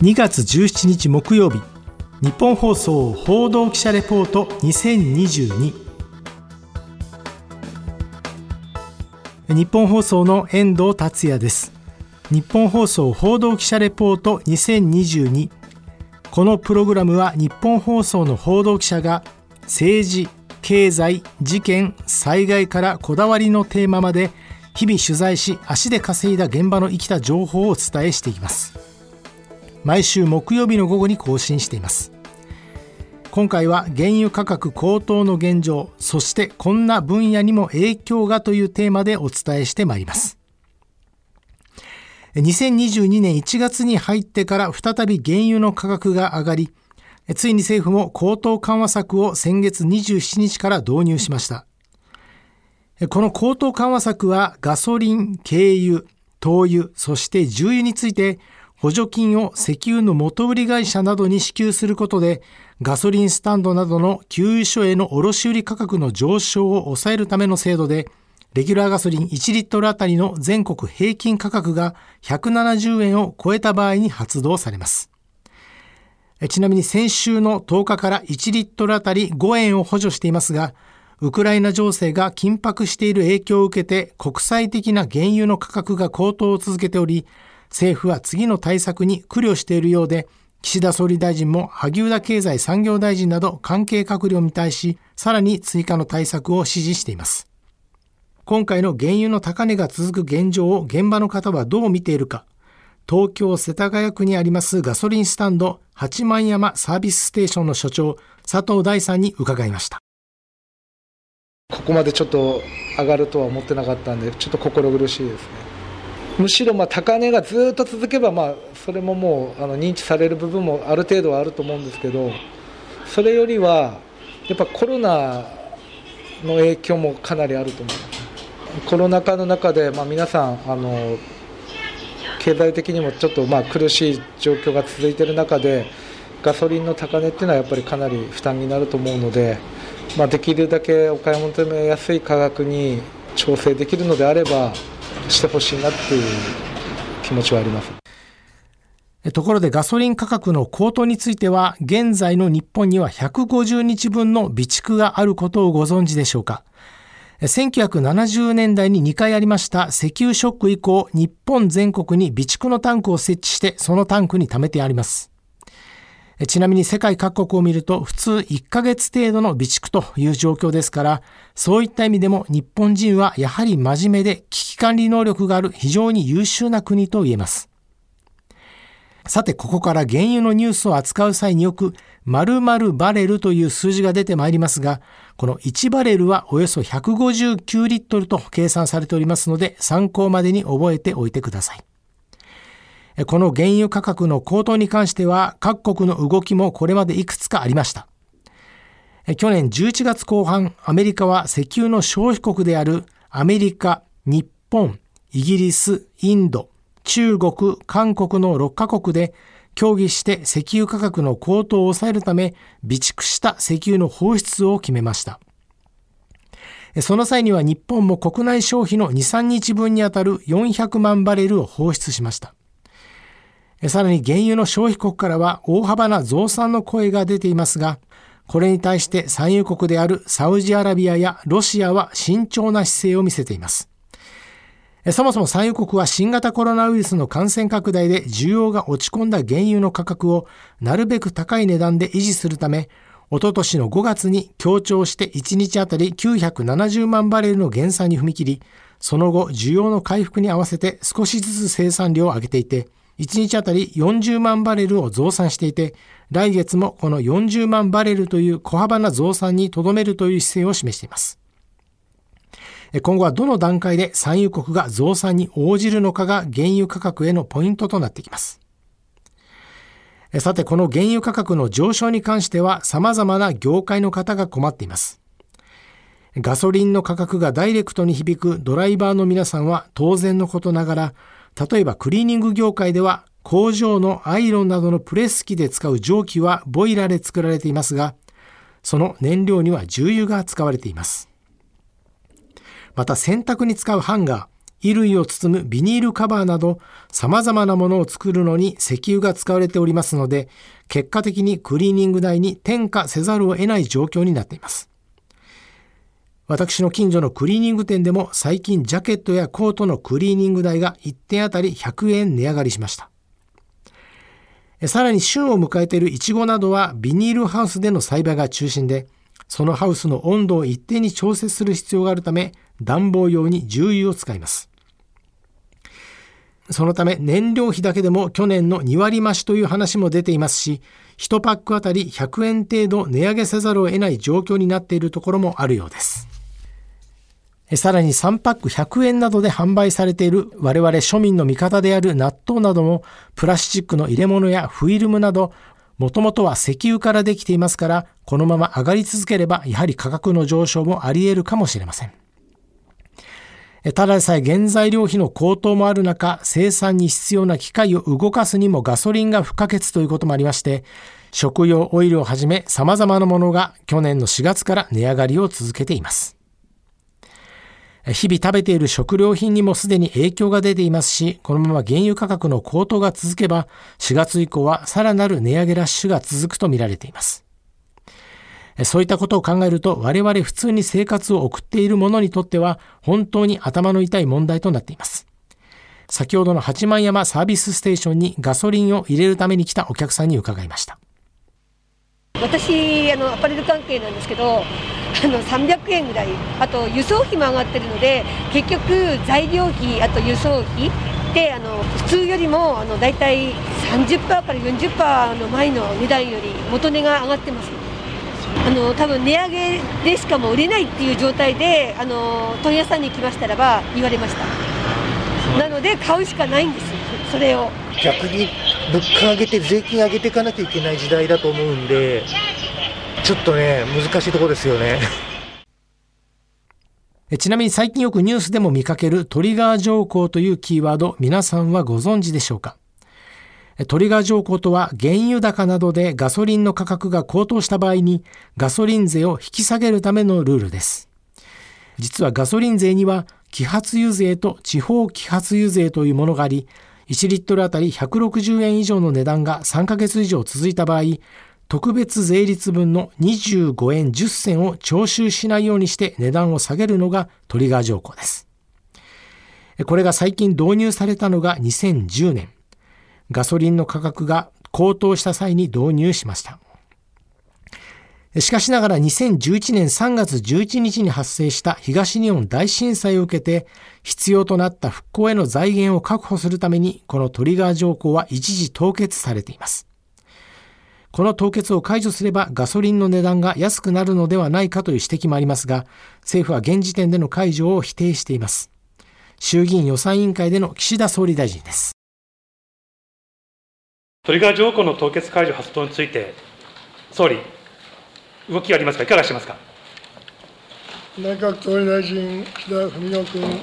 2月17日木曜日。日本放送報道記者レポート2022日本放送の遠藤達也です。日本放送報道記者レポート2022このプログラムは日本放送の報道記者が政治経済事件災害からこだわりのテーマまで日々取材し足で稼いだ現場の生きた情報をお伝えしていきます。毎週木曜日の午後に更新しています。今回は原油価格高騰の現状そしてこんな分野にも影響がというテーマでお伝えしてまいります。2022年1月に入ってから再び原油の価格が上がりついに政府も高騰緩和策を先月27日から導入しました。この高騰緩和策はガソリン、軽油、灯油、そして重油について補助金を石油の元売り会社などに支給することで、ガソリンスタンドなどの給油所への卸売価格の上昇を抑えるための制度で、レギュラーガソリン1リットルあたりの全国平均価格が170円を超えた場合に発動されます。ちなみに先週の10日から1リットルあたり5円を補助していますが、ウクライナ情勢が緊迫している影響を受けて国際的な原油の価格が高騰を続けており、政府は次の対策に苦慮しているようで、岸田総理大臣も萩生田経済産業大臣など関係閣僚に対し、さらに追加の対策を指示しています。今回の原油の高値が続く現状を現場の方はどう見ているか、東京世田谷区にありますガソリンスタンド八幡山サービスステーションの所長、佐藤大さんに伺いました。ここまでちょっと上がるとは思ってなかったんで、ちょっと心苦しいですね。むしろま高値がずっと続けば、まあ、それももうあの認知される部分もある程度はあると思うんですけどそれよりはやっぱコロナの影響もかなりあると思いますコロナ禍の中で、ま、皆さんあの経済的にもちょっとまあ苦しい状況が続いている中でガソリンの高値っていうのはやっぱりかなり負担になると思うので、まあ、できるだけお買い求めやすい価格に調整できるのであればしてほしいなっていう気持ちはあります。ところでガソリン価格の高騰については現在の日本には150日分の備蓄があることをご存知でしょうか1970年代に2回ありました石油ショック以降日本全国に備蓄のタンクを設置してそのタンクに貯めてありますちなみに世界各国を見ると普通1ヶ月程度の備蓄という状況ですから、そういった意味でも日本人はやはり真面目で危機管理能力がある非常に優秀な国と言えます。さて、ここから原油のニュースを扱う際によく、〇〇バレルという数字が出てまいりますが、この1バレルはおよそ159リットルと計算されておりますので、参考までに覚えておいてください。この原油価格の高騰に関しては各国の動きもこれまでいくつかありました。去年11月後半、アメリカは石油の消費国であるアメリカ、日本、イギリス、インド、中国、韓国の6カ国で協議して石油価格の高騰を抑えるため備蓄した石油の放出を決めました。その際には日本も国内消費の2、3日分にあたる400万バレルを放出しました。さらに原油の消費国からは大幅な増産の声が出ていますが、これに対して産油国であるサウジアラビアやロシアは慎重な姿勢を見せています。そもそも産油国は新型コロナウイルスの感染拡大で需要が落ち込んだ原油の価格をなるべく高い値段で維持するため、おととしの5月に強調して1日あたり970万バレルの減産に踏み切り、その後需要の回復に合わせて少しずつ生産量を上げていて、1日あたり40万バレルを増産していて、来月もこの40万バレルという小幅な増産にとどめるという姿勢を示しています。今後はどの段階で産油国が増産に応じるのかが原油価格へのポイントとなってきます。さて、この原油価格の上昇に関しては様々な業界の方が困っています。ガソリンの価格がダイレクトに響くドライバーの皆さんは当然のことながら例えばクリーニング業界では工場のアイロンなどのプレス機で使う蒸気はボイラーで作られていますが、その燃料には重油が使われています。また洗濯に使うハンガー、衣類を包むビニールカバーなど様々なものを作るのに石油が使われておりますので、結果的にクリーニング代に転嫁せざるを得ない状況になっています。私の近所のクリーニング店でも最近ジャケットやコートのクリーニング代が1点あたり100円値上がりしました。さらに旬を迎えているイチゴなどはビニールハウスでの栽培が中心で、そのハウスの温度を一定に調節する必要があるため、暖房用に重油を使います。そのため燃料費だけでも去年の2割増しという話も出ていますし、1パックあたり100円程度値上げせざるを得ない状況になっているところもあるようです。さらに3パック100円などで販売されている我々庶民の味方である納豆などもプラスチックの入れ物やフィルムなどもともとは石油からできていますからこのまま上がり続ければやはり価格の上昇もあり得るかもしれません。ただでさえ原材料費の高騰もある中、生産に必要な機械を動かすにもガソリンが不可欠ということもありまして、食用オイルをはじめ様々なものが去年の4月から値上がりを続けています。日々食べている食料品にもすでに影響が出ていますし、このまま原油価格の高騰が続けば、4月以降はさらなる値上げラッシュが続くと見られています。そういったことを考えると、我々普通に生活を送っている者にとっては、本当に頭の痛い問題となっています。先ほどの八幡山サービスステーションにガソリンを入れるために来たお客さんに伺いました。私、あのアパレル関係なんですけど、あの300円ぐらい、あと輸送費も上がってるので、結局、材料費、あと輸送費で、あの普通よりもあの大体30%から40%の前の値段より元値が上がってます。あの多分値上げでしかも売れないっていう状態であの問屋さんに来ましたらば言われました。なので買うしかないんです。それを。逆に物価上げて税金上げていかなきゃいけない時代だと思うんでちょっとね難しいとこですよね ちなみに最近よくニュースでも見かけるトリガー条項というキーワード皆さんはご存知でしょうか？トリガー条項とは原油高などでガソリンの価格が高騰した場合にガソリン税を引き下げるためのルールです。実はガソリン税には揮発油税と地方揮発油税というものがあり、1リットルあたり160円以上の値段が3ヶ月以上続いた場合、特別税率分の25円10銭を徴収しないようにして値段を下げるのがトリガー条項です。これが最近導入されたのが2010年。ガソリンの価格が高騰した際に導入しました。しかしながら2011年3月11日に発生した東日本大震災を受けて必要となった復興への財源を確保するためにこのトリガー条項は一時凍結されています。この凍結を解除すればガソリンの値段が安くなるのではないかという指摘もありますが政府は現時点での解除を否定しています。衆議院予算委員会での岸田総理大臣です。トリガー条項の凍結解除発動について、総理、動きがありますか、いかがしてますか？内閣総理大臣、岸田文雄君。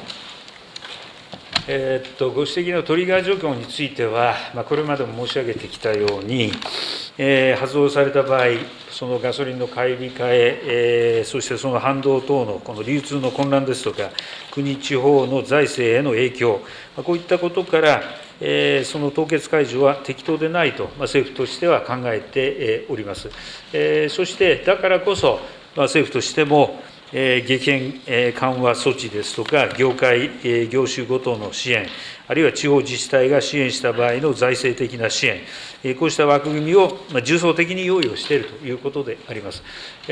えー、っとご指摘のトリガー条項については、まあ、これまでも申し上げてきたように、えー、発動された場合、そのガソリンの買い控ええー、そしてその反動等のこの流通の混乱ですとか、国、地方の財政への影響、こういったことから、えその凍結解除は適当でないと、政府としては考えております。えそして、だからこそ、政府としても、激変緩和措置ですとか、業界、業種ごとの支援、あるいは地方自治体が支援した場合の財政的な支援、こうした枠組みを重層的に用意をしているということであります。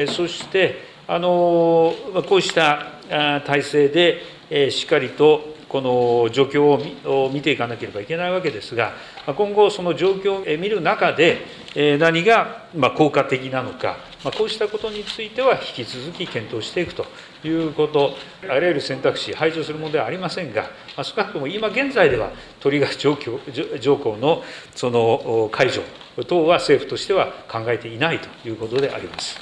そして、あのこうした体制でしっかりとこの状況を見ていかなければいけないわけですが、今後、その状況を見る中で、何が効果的なのか、こうしたことについては引き続き検討していくということ、あらゆる選択肢、排除するものではありませんが、少なくとも今現在では、トリガー条条項のその解除等は政府としては考えていないということであります。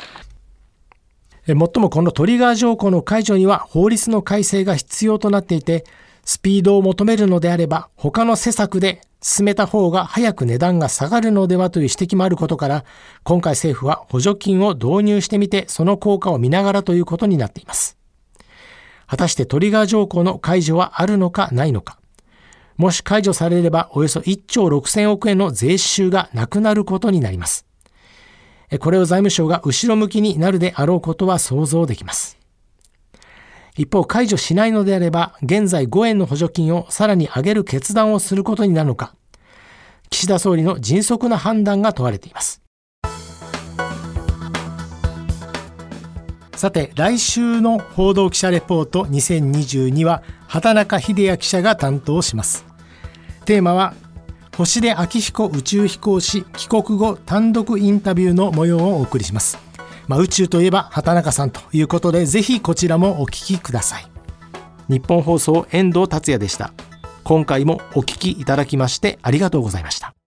もっともこのトリガー条項の解除には法律の改正が必要となっていて、スピードを求めるのであれば、他の施策で進めた方が早く値段が下がるのではという指摘もあることから、今回政府は補助金を導入してみて、その効果を見ながらということになっています。果たしてトリガー条項の解除はあるのかないのか。もし解除されればおよそ1兆6000億円の税収がなくなることになります。これを財務省が後ろ向きになるであろうことは想像できます。一方、解除しないのであれば、現在5円の補助金をさらに上げる決断をすることになるのか、岸田総理の迅速な判断が問われています。さて、来週の報道記者レポート2022は、畑中秀也記者が担当します。テーマは、星出昭彦宇宙飛行士帰国後単独インタビューの模様をお送りします。まあ、宇宙といえば畑中さんということで、ぜひこちらもお聞きください。日本放送遠藤達也でした。今回もお聞きいただきましてありがとうございました。